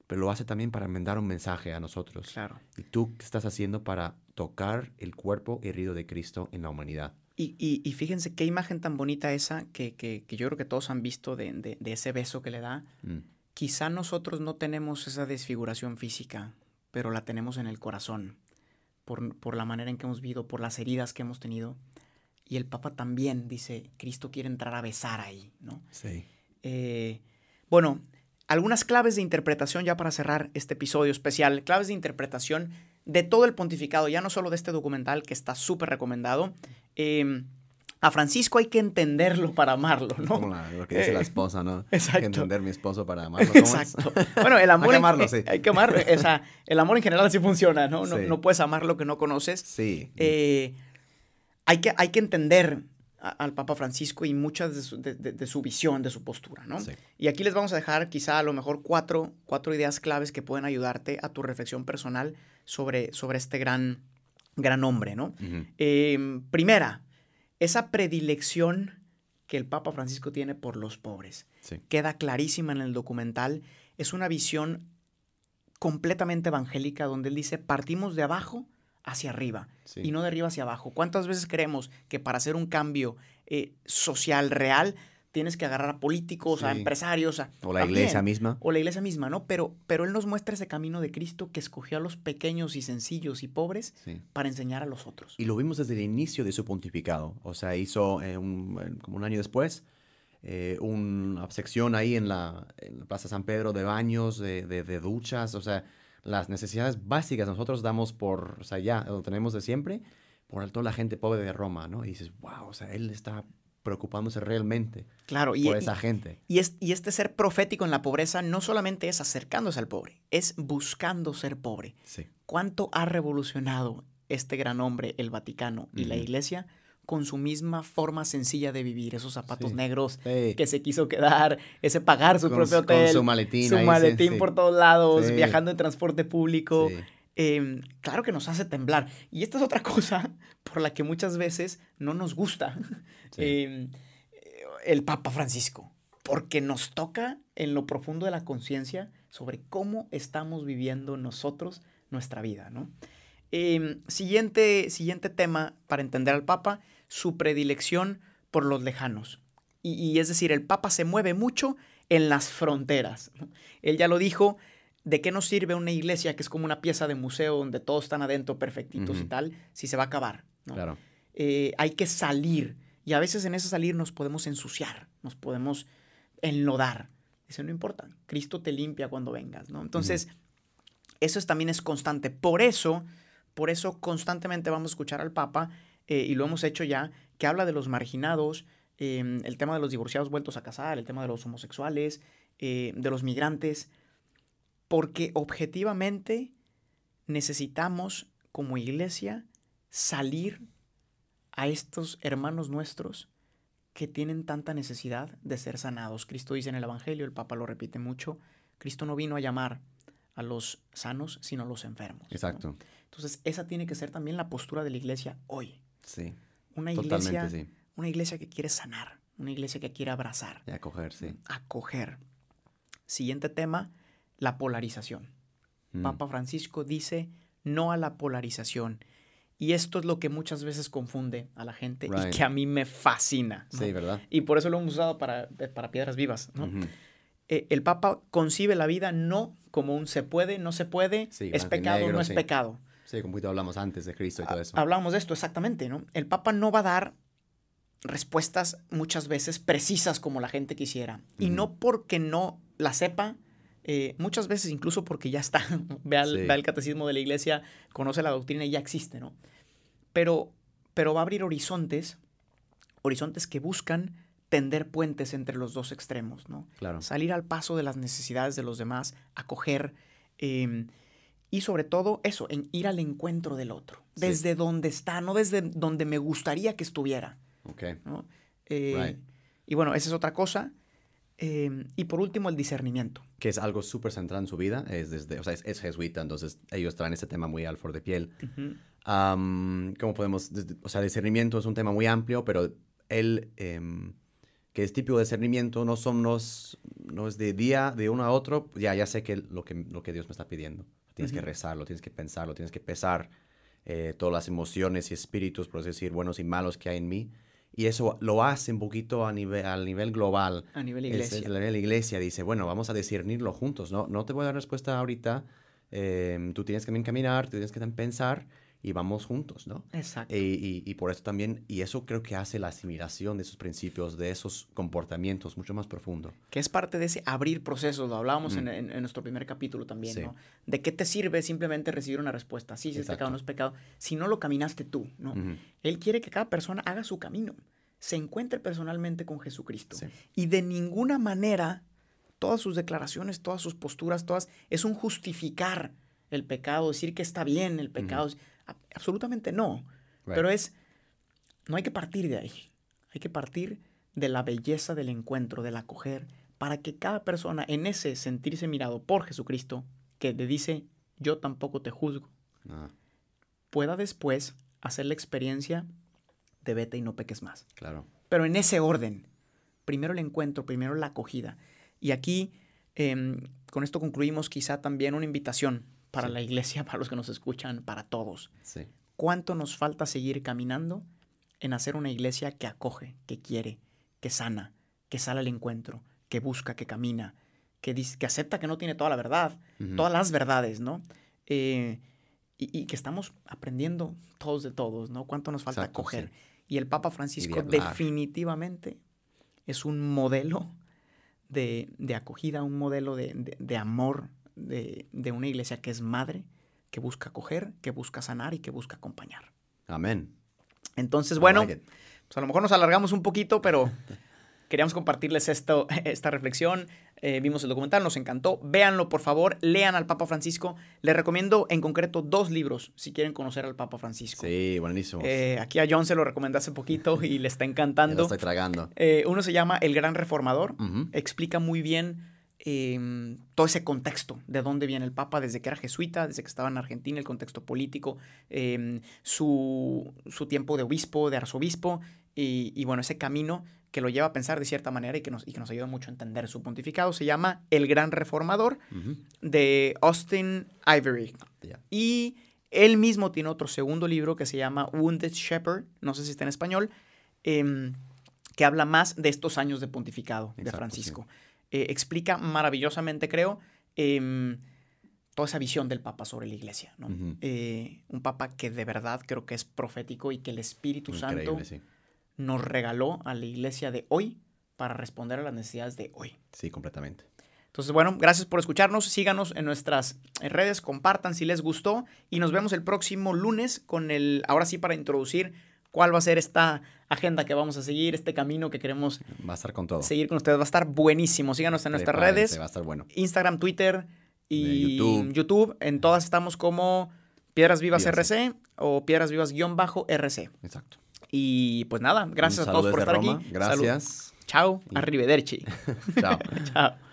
pero lo hace también para mandar un mensaje a nosotros. Claro. ¿Y tú qué estás haciendo para tocar el cuerpo herido de Cristo en la humanidad? Y, y- y fíjense qué imagen tan bonita esa que, que- que yo creo que todos han visto de, de- de ese beso que le da. Mm, Quizá nosotros no tenemos esa desfiguración física, pero la tenemos en el corazón, por, por la manera en que hemos vivido, por las heridas que hemos tenido. Y el Papa también dice, Cristo quiere entrar a besar ahí, ¿no? Sí. Eh, bueno, algunas claves de interpretación ya para cerrar este episodio especial, claves de interpretación de todo el pontificado, ya no solo de este documental que está súper recomendado. Eh, a Francisco hay que entenderlo para amarlo, Como ¿no? la- lo que dice la Eh, esposa, ¿no? (laughs) Hay exacto. que entender mi esposo para amarlo. Exacto. Bueno, el amor. Hay que amarlo, sí. Hay que amarlo. O sea, el amor en general así funciona, ¿no? No, Sí. no puedes amar lo que no conoces. Sí. Eh, hay, que, hay que entender a- al Papa Francisco y muchas de su, de- de- de su visión, de su postura, ¿no? Sí. Y aquí les vamos a dejar quizá a lo mejor cuatro, cuatro ideas claves que pueden ayudarte a tu reflexión personal sobre, sobre este gran, gran hombre, ¿no? Eh, primera, esa predilección que el Papa Francisco tiene por los pobres. Sí. Queda clarísima en el documental. Es una visión completamente evangélica donde él dice, partimos de abajo hacia arriba Sí. y no de arriba hacia abajo. ¿Cuántas veces creemos que para hacer un cambio eh, social real tienes que agarrar a políticos, a empresarios, a, O la también, iglesia misma. o la iglesia misma, ¿no? Pero, pero él nos muestra ese camino de Cristo que escogió a los pequeños y sencillos y pobres Sí. para enseñar a los otros. Y lo vimos desde el inicio de su pontificado. O sea, hizo eh, un- eh, como un año después eh, una sección ahí en la, en la Plaza San Pedro de baños, de, de- de duchas. O sea, las necesidades básicas nosotros damos por, o sea, ya lo tenemos de siempre, por toda la gente pobre de Roma, ¿no? Y dices, wow, o sea, él está preocupándose realmente Claro, y, por y- esa gente. y es- y este ser profético en la pobreza no solamente es acercándose al pobre, es buscando ser pobre. Sí. ¿Cuánto ha revolucionado este gran hombre, el Vaticano y la. Iglesia, con su misma forma sencilla de vivir? Esos zapatos Sí. negros Sí. que se quiso quedar, ese pagar su Con propio su- con hotel, su maletín su maletín sí. por todos lados, viajando en transporte público. Eh, claro que nos hace temblar. Y esta es otra (laughs) cosa por la que muchas veces no nos gusta eh, el Papa Francisco, porque nos toca en lo profundo de la conciencia sobre cómo estamos viviendo nosotros nuestra vida, ¿no? Eh, siguiente, siguiente tema para entender al Papa, su predilección por los lejanos. Y, y es decir, el Papa se mueve mucho en las fronteras. Él ya lo dijo, ¿de qué nos sirve una iglesia que es como una pieza de museo donde todos están adentro perfectitos y tal, si se va a acabar? ¿no? Claro. eh, hay que salir. Y a veces en ese salir nos podemos ensuciar, nos podemos enlodar. Eso no importa. Cristo te limpia cuando vengas, ¿no? Entonces, Eso es, también es constante. Por eso, por eso constantemente vamos a escuchar al Papa, eh, y lo hemos hecho ya, que habla de los marginados, em, el tema de los divorciados vueltos a casar, el tema de los homosexuales, eh, de los migrantes, porque objetivamente necesitamos como iglesia salir a estos hermanos nuestros que tienen tanta necesidad de ser sanados. Cristo dice en el Evangelio, el Papa lo repite mucho, Cristo no vino a llamar a los sanos, sino a los enfermos. Exacto. Entonces, esa tiene que ser también la postura de la iglesia hoy. Sí. Una iglesia, una iglesia que quiere sanar, una iglesia que quiere abrazar. Y acoger, sí. Acoger. Siguiente tema, la polarización. Mm. Papa Francisco dice no a la polarización. Y esto es lo que muchas veces confunde a la gente y que a mí me fascina. Sí, ¿verdad? Y por eso lo hemos usado para, para piedras vivas. ¿no? Eh, el Papa concibe la vida no como un se puede, no se puede, es pecado, no es pecado. Sí, como hablamos antes de Cristo y todo eso. Hablamos de esto, exactamente, ¿no? El Papa no va a dar respuestas muchas veces precisas como la gente quisiera. Y no porque no la sepa, eh, muchas veces incluso porque ya está, (laughs) ve, el catecismo de la iglesia, conoce la doctrina y ya existe, ¿no? Pero, pero va a abrir horizontes, horizontes que buscan tender puentes entre los dos extremos, ¿no? Claro. Salir al paso de las necesidades de los demás, acoger em, y sobre todo eso, en ir al encuentro del otro, desde donde está, no desde donde me gustaría que estuviera. Ok. Eh, y bueno, esa es otra cosa. Em, y por último, el discernimiento. Que es algo súper central en su vida, es, desde, o sea, es, jesuita, entonces ellos traen ese tema muy al for de piel. ¿Cómo podemos? O sea, discernimiento es un tema muy amplio, pero él, em, que es típico de discernimiento, no somos, no es de día, de uno a otro, ya, ya sé que lo, que lo que Dios me está pidiendo. Tienes que rezarlo, tienes que pensarlo, tienes que pesar eh, todas las emociones y espíritus, por así decir, buenos y malos que hay en mí y eso lo hace un poquito a nivel, al nivel global. A nivel iglesia. a nivel iglesia dice, bueno, vamos a discernirlo juntos, ¿no? No te voy a dar respuesta ahorita, em, tú tienes que también caminar, tú tienes que también pensar y vamos juntos, ¿no? Exacto. Y, y, por eso también, y eso creo que hace la asimilación de esos principios, de esos comportamientos mucho más profundo. Que es parte de ese abrir procesos, lo hablábamos en, en, nuestro primer capítulo también, ¿no? De qué te sirve simplemente recibir una respuesta, sí, si es pecado no es pecado, si no lo caminaste tú, ¿no? Él quiere que cada persona haga su camino, se encuentre personalmente con Jesucristo. Y de ninguna manera, todas sus declaraciones, todas sus posturas, todas, es un justificar el pecado, decir que está bien el pecado. Absolutamente no. Pero es, no hay que partir de ahí. Hay que partir de la belleza del encuentro, del acoger, para que cada persona en ese sentirse mirado por Jesucristo, que le dice, yo tampoco te juzgo, ah. pueda después hacer la experiencia de vete y no peques más. Claro. Pero en ese orden. Primero el encuentro, primero la acogida. Y aquí, em, con esto concluimos quizá también una invitación para la iglesia, (laughs) para los que nos escuchan, para todos. Sí. ¿Cuánto nos falta seguir caminando en hacer una iglesia que acoge, que quiere, que sana, que sale al encuentro, que busca, que camina, que, que acepta que no tiene toda la verdad, todas las verdades, ¿no? Eh, y, que estamos aprendiendo todos de todos, ¿no? ¿Cuánto nos falta acoger? Y el Papa Francisco definitivamente es un modelo de, acogida, un modelo de amor, de, una iglesia que es madre, que busca acoger, que busca sanar y que busca acompañar. Amén. Entonces, bueno, pues a lo mejor nos alargamos un poquito, pero (laughs) queríamos compartirles esto, (laughs) esta reflexión. Eh, vimos el documental, nos encantó. Véanlo, por favor, lean al Papa Francisco. Les recomiendo en concreto dos libros si quieren conocer al Papa Francisco. Sí, buenísimo. Eh, aquí a John se lo recomendé hace poquito y le está (laughs) encantando. lo estoy tragando. Eh, uno se llama El Gran Reformador. Explica muy bien Em, todo ese contexto de dónde viene el Papa, desde que era jesuita, desde que estaba en Argentina, el contexto político, em, su, tiempo de obispo, de arzobispo, y, bueno, ese camino que lo lleva a pensar de cierta manera y que, nos, y que nos ayuda mucho a entender su pontificado, se llama El Gran Reformador de Austin Ivory. Y él mismo tiene otro segundo libro que se llama Wounded Shepherd, no sé si está en español, em, que habla más de estos años de pontificado de Francisco. Eh, explica maravillosamente, creo, em, toda esa visión del Papa sobre la iglesia. Eh, un Papa que de verdad creo que es profético y que el Espíritu Santo nos regaló a la iglesia de hoy para responder a las necesidades de hoy. Sí, completamente. Entonces, bueno, gracias por escucharnos. Síganos en nuestras redes, compartan si les gustó y nos vemos el próximo lunes con el, ahora sí, para introducir cuál va a ser esta agenda que vamos a seguir, este camino que queremos Va a estar con todo. seguir con ustedes. Va a estar buenísimo. Síganos en nuestras Prepárense, redes, Va a estar bueno. Instagram, Twitter y YouTube. YouTube. En todas estamos como Piedras Vivas Piedras. RC o Piedras Vivas-RC. Exacto. Y pues nada, gracias a todos por estar Roma. aquí. Salud. Gracias. Chao. Y- Arrivederci. (laughs) Chao. (laughs) Chao.